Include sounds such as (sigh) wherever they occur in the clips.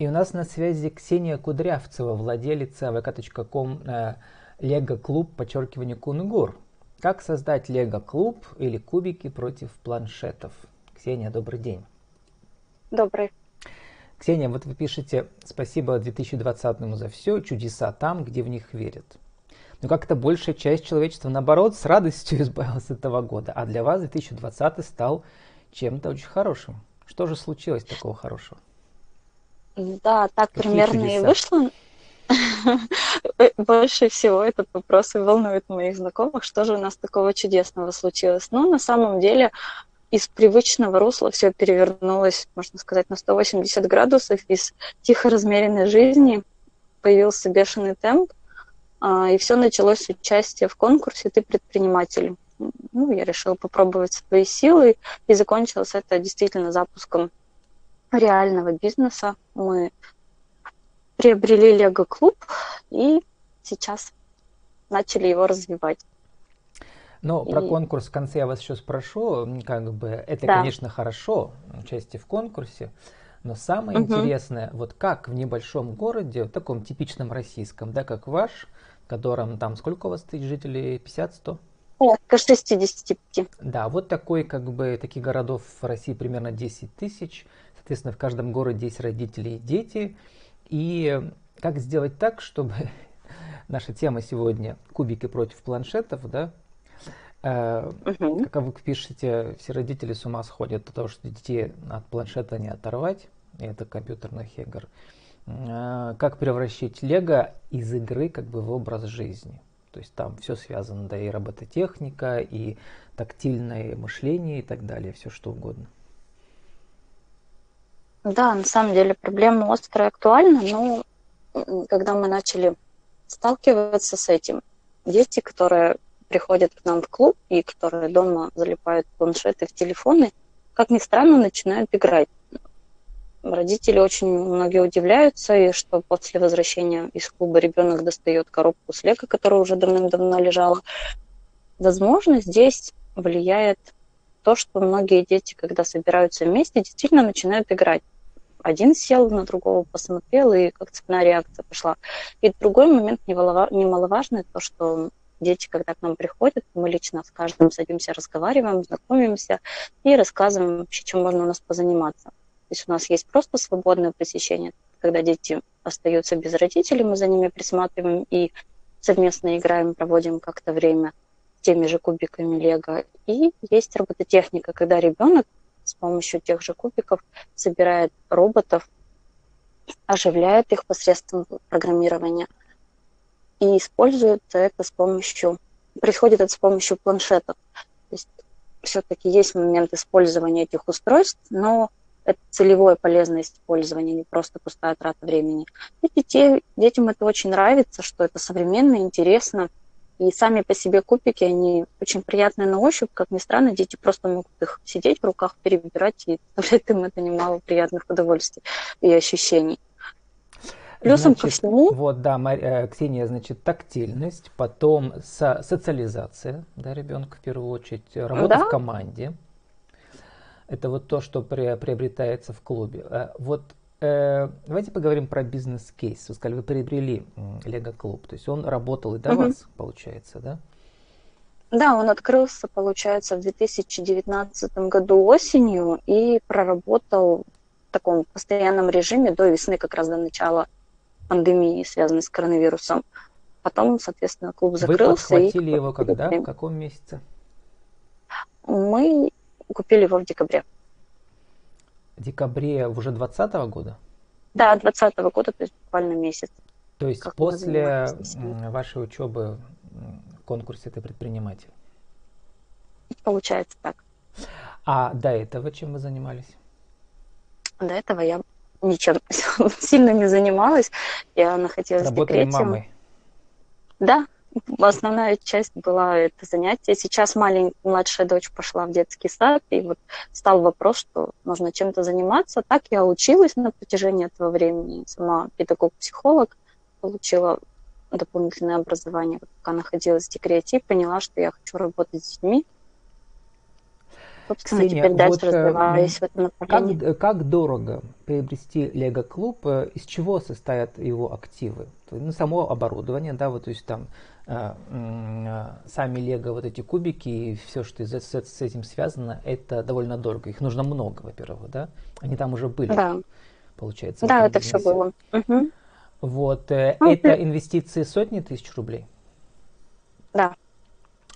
И у нас на связи Ксения Кудрявцева, владелица vk.com э, Лего Клуб, подчеркивание Кунгур. Как создать Лего Клуб или кубики против планшетов? Ксения, добрый день. Добрый. Ксения, вот вы пишете «Спасибо 2020 за все, чудеса там, где в них верят». Но как-то большая часть человечества, наоборот, с радостью (laughs) избавилась от этого года. А для вас 2020 стал чем-то очень хорошим. Что же случилось такого хорошего? Да, так Какие примерно чудеса? и вышло. Больше всего этот вопрос и волнует моих знакомых, что же у нас такого чудесного случилось. Ну, на самом деле из привычного русла все перевернулось, можно сказать, на 180 градусов. Из тихо размеренной жизни появился бешеный темп, а, и все началось с участия в конкурсе «Ты предприниматель». Ну, я решила попробовать свои силы, и закончилось это действительно запуском реального бизнеса. Мы приобрели Лего-клуб и сейчас начали его развивать. Но и... про конкурс в конце я вас еще спрошу. Как бы это, да. конечно, хорошо, участие в конкурсе. Но самое угу. интересное, вот как в небольшом городе, в таком типичном российском, да, как ваш, в котором там сколько у вас тысяч жителей? 50-100? Около 65. Да, вот такой, как бы, таких городов в России примерно 10 тысяч. Соответственно, в каждом городе есть родители и дети. И как сделать так, чтобы (laughs) наша тема сегодня кубики против планшетов, да? Э, угу. Как вы пишете, все родители с ума сходят от того, что детей от планшета не оторвать, и это компьютерных игр. Э, как превращать Лего из игры как бы в образ жизни? То есть там все связано, да, и робототехника, и тактильное мышление и так далее, все что угодно. Да, на самом деле проблема острая актуальна, но когда мы начали сталкиваться с этим, дети, которые приходят к нам в клуб и которые дома залипают в планшеты, в телефоны, как ни странно, начинают играть. Родители очень многие удивляются, и что после возвращения из клуба ребенок достает коробку с лего, которая уже давным-давно лежала. Возможно, здесь влияет то, что многие дети, когда собираются вместе, действительно начинают играть. Один сел на другого, посмотрел, и как цепная реакция пошла. И другой момент немаловажный, то, что дети, когда к нам приходят, мы лично с каждым садимся, разговариваем, знакомимся и рассказываем вообще, чем можно у нас позаниматься. То есть у нас есть просто свободное посещение, когда дети остаются без родителей, мы за ними присматриваем и совместно играем, проводим как-то время теми же кубиками Лего. И есть робототехника, когда ребенок с помощью тех же кубиков собирает роботов, оживляет их посредством программирования и использует это с помощью, происходит это с помощью планшетов. То есть все-таки есть момент использования этих устройств, но это целевое полезное использование, не просто пустая трата времени. И детей, детям это очень нравится, что это современно, интересно, и сами по себе кубики, они очень приятные на ощупь. Как ни странно, дети просто могут их сидеть в руках, перебирать, и (laughs) доставляет им это немало приятных удовольствий и ощущений. Плюсом значит, ко всему... Вот, да, Мария, э, Ксения, значит, тактильность, потом со социализация, да, ребенка в первую очередь, работа да? в команде. Это вот то, что при, приобретается в клубе. Э, вот Э, давайте поговорим про бизнес-кейс. Вы сказали, вы приобрели Лего Клуб, то есть он работал и до угу. вас, получается, да? Да, он открылся, получается, в 2019 году осенью и проработал в таком постоянном режиме до весны, как раз до начала пандемии, связанной с коронавирусом. Потом, соответственно, клуб закрылся. Вы подхватили и... его когда? В каком месяце? Мы купили его в декабре декабре уже 2020 года? Да, 2020 года, то есть буквально месяц. То есть как после вашей учебы в конкурсе ты предприниматель? Получается так. А до этого чем вы занимались? До этого я ничем (laughs) сильно не занималась. Я находилась Работали в декрете. мамой? Да, основная часть была это занятие. Сейчас маленькая младшая дочь пошла в детский сад, и вот стал вопрос, что нужно чем-то заниматься. Так я училась на протяжении этого времени. Сама педагог-психолог получила дополнительное образование, пока находилась в декрете, и поняла, что я хочу работать с детьми. собственно, Ксения, теперь дальше вот, развиваюсь в этом направлении. Как, как дорого приобрести Лего-клуб? Из чего состоят его активы? Ну, само оборудование, да, вот, то есть там э, э, сами Лего, вот эти кубики и все, что с, с, с этим связано, это довольно дорого. Их нужно много, во-первых, да? Они там уже были, да. получается. Да, это все было. Угу. Вот, э, ну, это инвестиции сотни тысяч рублей? Да.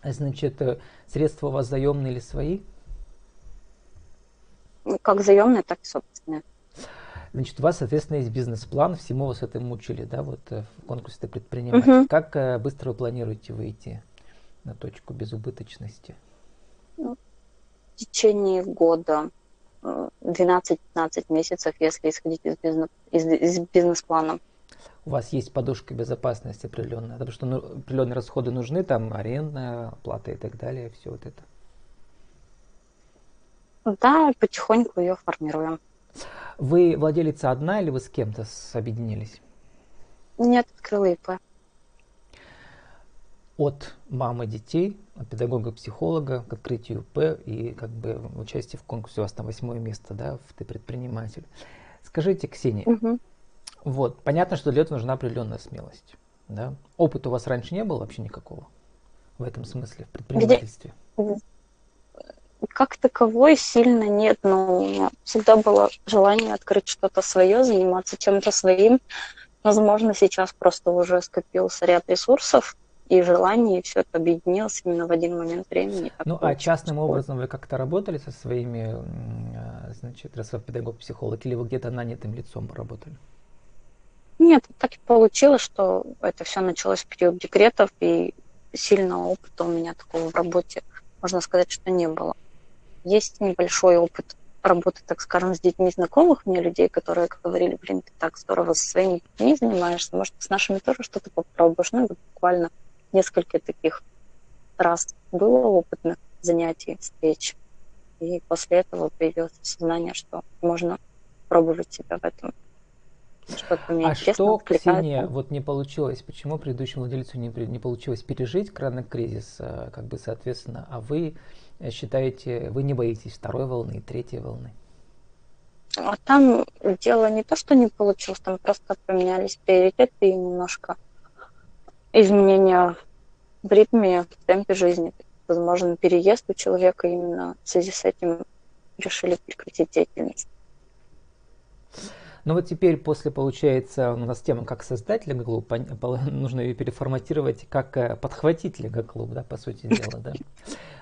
Значит, э, средства у вас заемные или свои? Как заемные, так и собственные. Значит, у вас, соответственно, есть бизнес-план, всему вас это мучили, да, вот э, в конкурсе ты предприниматель. Угу. Как э, быстро вы планируете выйти на точку безубыточности? Ну, в течение года, 12-15 месяцев, если исходить из, бизнес, из, из бизнес-плана у вас есть подушка безопасности определенная, потому что ну, определенные расходы нужны, там арендная плата и так далее, все вот это. Да, потихоньку ее формируем. Вы владелица одна или вы с кем-то объединились? Нет, открыла ИП. От мамы детей, от педагога-психолога к открытию ИП и как бы участие в конкурсе у вас там восьмое место, да, в ты предприниматель. Скажите, Ксения, угу. Вот. Понятно, что для этого нужна определенная смелость. Да? Опыта у вас раньше не было вообще никакого в этом смысле, в предпринимательстве? Как таковой сильно нет, но у меня всегда было желание открыть что-то свое, заниматься чем-то своим. Возможно, сейчас просто уже скопился ряд ресурсов, и желание, и все это объединилось именно в один момент времени. Ну, а частным образом вы как-то работали со своими, а, значит, раз вы педагог-психолог, или вы где-то нанятым лицом поработали? Нет, так и получилось, что это все началось в период декретов, и сильного опыта у меня такого в работе, можно сказать, что не было. Есть небольшой опыт работы, так скажем, с детьми знакомых мне людей, которые говорили, блин, ты так здорово со своими детьми занимаешься, может, с нашими тоже что-то попробуешь. Ну, и буквально несколько таких раз было опытных занятий, встреч. И после этого появилось сознание, что можно пробовать себя в этом а что, Ксения, вот не получилось? Почему предыдущему владельцу не, не получилось пережить коронакризис, э, как бы, соответственно, а вы считаете, вы не боитесь второй волны и третьей волны? А там дело не то, что не получилось, там просто поменялись приоритеты и немножко изменения в ритме, в темпе жизни. Возможно, переезд у человека именно в связи с этим решили прекратить деятельность. Но вот теперь после, получается, у нас тема как создать Лего-клуб, (laughs) нужно ее переформатировать как э, подхватить Лего-клуб, да, по сути дела, да.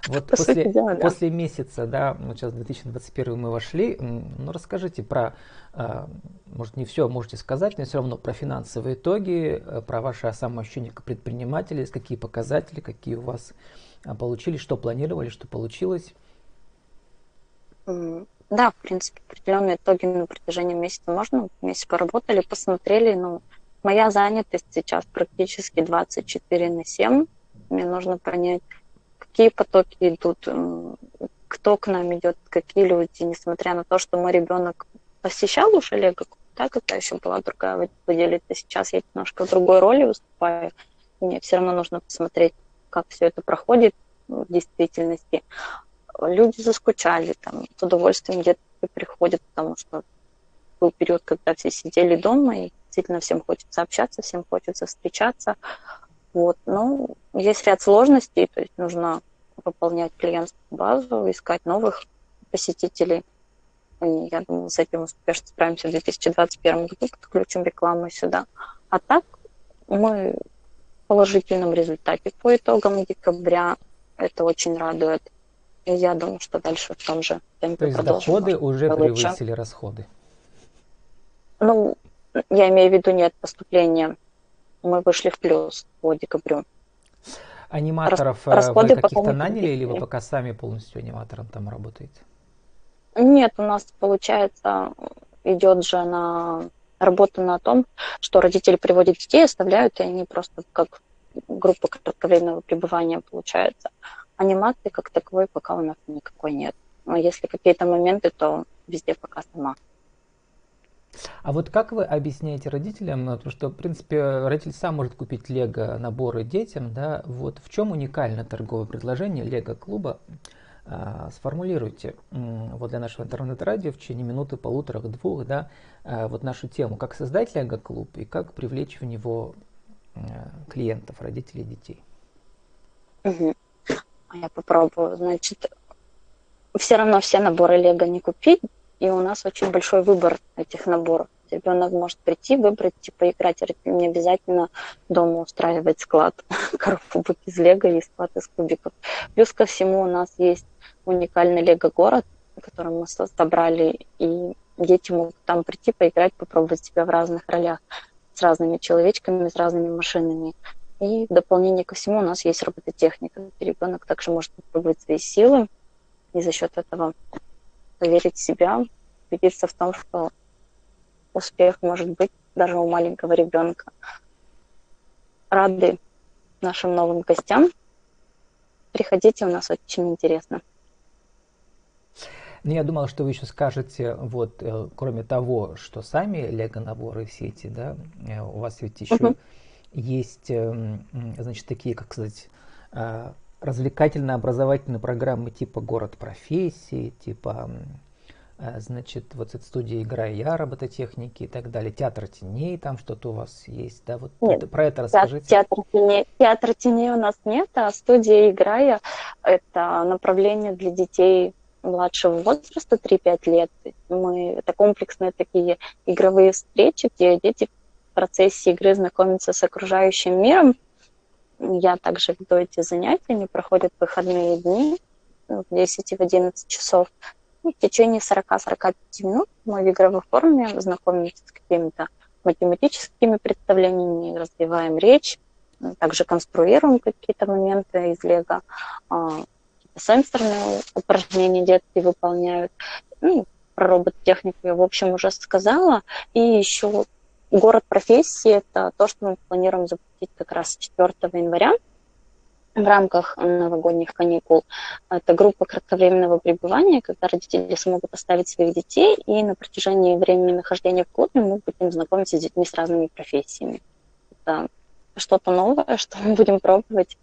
Вот по после, дела, да. после месяца, да, вот сейчас 2021 мы вошли, ну расскажите про, э, может не все можете сказать, но все равно про финансовые итоги, э, про ваше самоощущение как предпринимателя, какие показатели, какие у вас получились, что планировали, что получилось. Да, в принципе, определенные итоги на протяжении месяца можно. Месяц поработали, посмотрели. Ну, моя занятость сейчас практически 24 на 7. Мне нужно понять, какие потоки идут, кто к нам идет, какие люди, несмотря на то, что мой ребенок посещал уже Лего, да, когда еще была другая владелица, сейчас я немножко в другой роли выступаю, мне все равно нужно посмотреть, как все это проходит в действительности люди заскучали, там, с удовольствием где-то приходят, потому что был период, когда все сидели дома, и действительно всем хочется общаться, всем хочется встречаться. Вот. Но есть ряд сложностей, то есть нужно пополнять клиентскую базу, искать новых посетителей. И я думаю, с этим успешно справимся в 2021 году, подключим рекламу сюда. А так мы в положительном результате по итогам декабря. Это очень радует. И я думаю, что дальше в том же темпе То есть доходы уже лучше. превысили расходы? Ну, я имею в виду нет поступления. Мы вышли в плюс по декабрю. Аниматоров Рас, э, вы каких-то наняли или вы пока сами полностью аниматором там работаете? Нет, у нас получается идет же на работа на том, что родители приводят детей, оставляют, и они просто как группа кратковременного пребывания получается анимации как таковой пока у нас никакой нет. Но если какие-то моменты, то везде пока сама. А вот как вы объясняете родителям, ну, потому что, в принципе, родитель сам может купить лего наборы детям, да, вот в чем уникально торговое предложение лего клуба А, сформулируйте вот для нашего интернет-радио в течение минуты, полутора, двух, да, а, вот нашу тему, как создать лего-клуб и как привлечь в него клиентов, родителей, детей. Угу. Я попробую. Значит, все равно все наборы лего не купить, и у нас очень большой выбор этих наборов. Ребенок может прийти, выбрать, типа, играть. Не обязательно дома устраивать склад (laughs) коробок из лего и склад из кубиков. Плюс ко всему у нас есть уникальный лего-город, который мы собрали, и дети могут там прийти, поиграть, попробовать себя в разных ролях с разными человечками, с разными машинами. И в дополнение ко всему у нас есть робототехника. Ребенок также может попробовать свои силы и за счет этого поверить в себя, убедиться в том, что успех может быть даже у маленького ребенка. Рады нашим новым гостям. Приходите, у нас очень интересно. Ну, я думал, что вы еще скажете, вот, э, кроме того, что сами лего-наборы все эти, да, э, у вас ведь еще uh-huh. Есть, эм, значит, такие, как сказать, э, развлекательно-образовательные программы типа «Город профессии», типа Э, значит, вот эта студия «Игра и я», робототехники и так далее. Театр теней, там что-то у вас есть, да? Вот нет, про это расскажите. Театр теней, театр теней у нас нет, а студия «Игра я» — это направление для детей младшего возраста, 3-5 лет. Мы, это комплексные такие игровые встречи, где дети процессе игры знакомятся с окружающим миром. Я также веду эти занятия, они проходят выходные дни в 10 и в 11 часов. И в течение 40-45 минут мы в игровой форме знакомимся с какими-то математическими представлениями, развиваем речь, также конструируем какие-то моменты из Лего, а, сенсорные упражнения детки выполняют. Ну, про робототехнику я, в общем, уже сказала. И еще город профессии – это то, что мы планируем запустить как раз 4 января в рамках новогодних каникул. Это группа кратковременного пребывания, когда родители смогут оставить своих детей, и на протяжении времени нахождения в клубе мы будем знакомиться с детьми с разными профессиями. Это что-то новое, (laughs) что мы будем пробовать,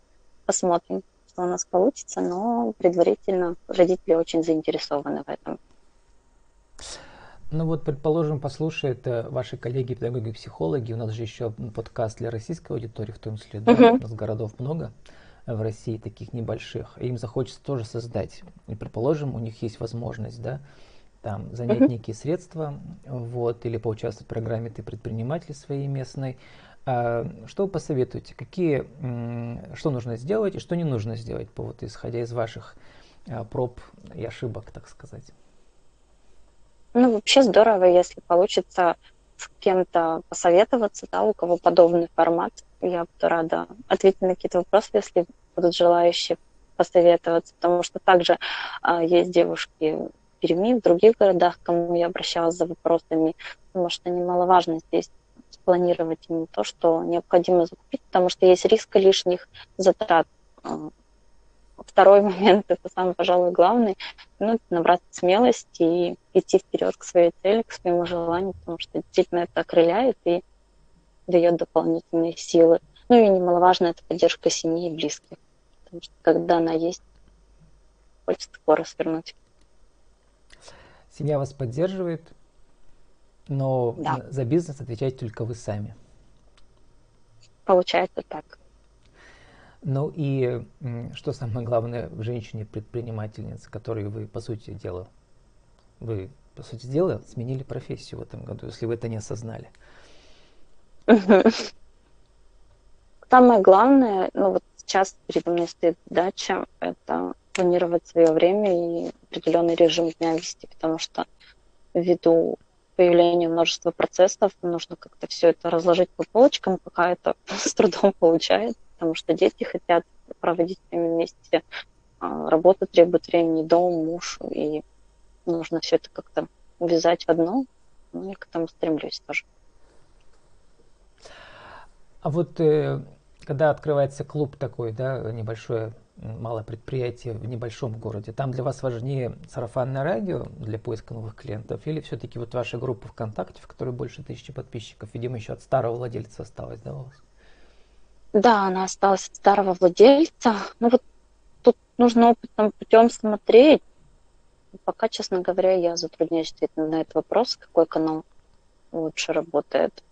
посмотрим, что у нас получится, но предварительно родители очень заинтересованы в этом. Ну вот, предположим, послушают э, ваши коллеги, педагоги, психологи. У нас же еще подкаст для российской аудитории, в том числе, да, uh-huh. у нас городов много в России таких небольших, и им захочется тоже создать. И предположим, у них есть возможность, да, там занять uh-huh. некие средства, вот, или поучаствовать в программе «Ты предприниматель» своей местной. А, что вы посоветуете? Какие, что нужно сделать и что не нужно сделать, по, вот, исходя из ваших а, проб и ошибок, так сказать? Ну, вообще здорово, если получится с кем-то посоветоваться, да, у кого подобный формат. Я буду рада ответить на какие-то вопросы, если будут желающие посоветоваться, потому что также а, есть девушки в Перми, в других городах, к кому я обращалась за вопросами, потому что немаловажно здесь спланировать именно то, что необходимо закупить, потому что есть риск лишних затрат. Второй (laughs) момент, это самый, пожалуй, главный, ну, набраться смелости и идти вперед к своей цели, к своему желанию, потому что действительно это окрыляет и дает дополнительные силы. Ну и немаловажно это поддержка семьи и близких, потому что когда она есть, хочется скоро свернуть. Семья вас поддерживает, но да. за бизнес отвечаете только вы сами. Получается так. Ну и что самое главное в женщине-предпринимательнице, которой вы, по сути дела, вы, по сути дела, сменили профессию в этом году, если вы это не осознали. (laughs) Самое главное, ну вот сейчас передо мной стоит задача, это планировать свое время и определенный режим дня вести, потому что ввиду появления множества процессов нужно как-то все это разложить по полочкам, пока это (laughs) с трудом получается потому что дети хотят проводить время вместе, а, работа требует времени, дом, муж, и нужно все это как-то увязать в одно, ну и к этому стремлюсь тоже. А вот э, когда открывается клуб такой, да, небольшое, малое предприятие в небольшом городе, там для вас важнее сарафанное радио для поиска новых клиентов или все-таки вот ваша группа ВКонтакте, в которой больше тысячи подписчиков, видимо, еще от старого владельца осталось, да, у вас? Да, она осталась от старого владельца. Ну вот тут нужно опытным путем смотреть. Пока, честно говоря, я затрудняюсь ответить на этот вопрос, какой канал лучше работает.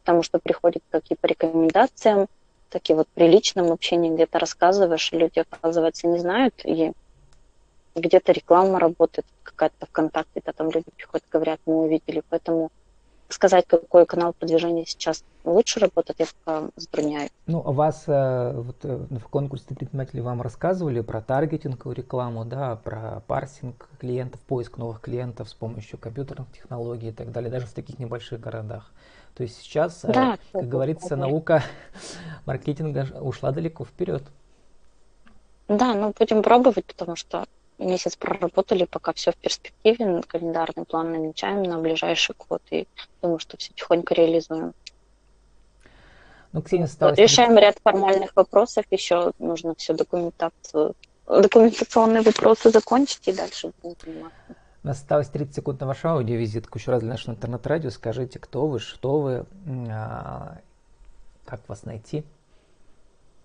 Потому что приходят как и по рекомендациям, так и вот при личном общении где-то рассказываешь, и люди, оказывается, не знают, и где-то реклама работает, какая-то ВКонтакте, да, там люди приходят, говорят, мы увидели, поэтому сказать, какой канал продвижения сейчас лучше работает, я пока затрудняю. Ну, а вас э, вот, э, в конкурсе предприниматели вам рассказывали про таргетинговую рекламу, да, про парсинг клиентов, поиск новых клиентов с помощью компьютерных технологий и так далее, даже в таких небольших городах. То есть сейчас, э, да, как говорится, да. наука (laughs) маркетинга ушла далеко вперед. Да, ну будем пробовать, потому что месяц проработали, пока все в перспективе, календарный план намечаем на ближайший год, и думаю, что все тихонько реализуем. Ну, Ксения. Решаем ряд формальных вопросов, еще нужно все документацию, документационные вопросы закончить и дальше будем заниматься. У нас осталось 30 секунд на вашу аудиовизитку. Еще раз для нашего интернет-радио скажите, кто вы, что вы, а, как вас найти.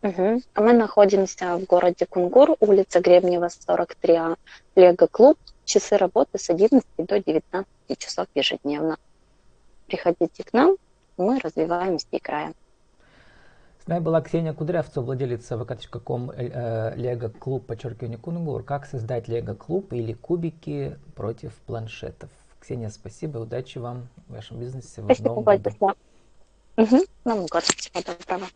Угу. Мы находимся в городе Кунгур, улица Гребнева, 43А, Лего-клуб. Часы работы с 11 до 19 часов ежедневно. Приходите к нам, мы развиваем и краем. С нами была Ксения Кудрявцева, владелица vk.com э, Лего клуб, подчеркивание Кунгур. Как создать Лего клуб или кубики против планшетов. Ксения, спасибо, удачи вам в вашем бизнесе. Спасибо, в новом году. Угу. Новым годом. Всего доброго.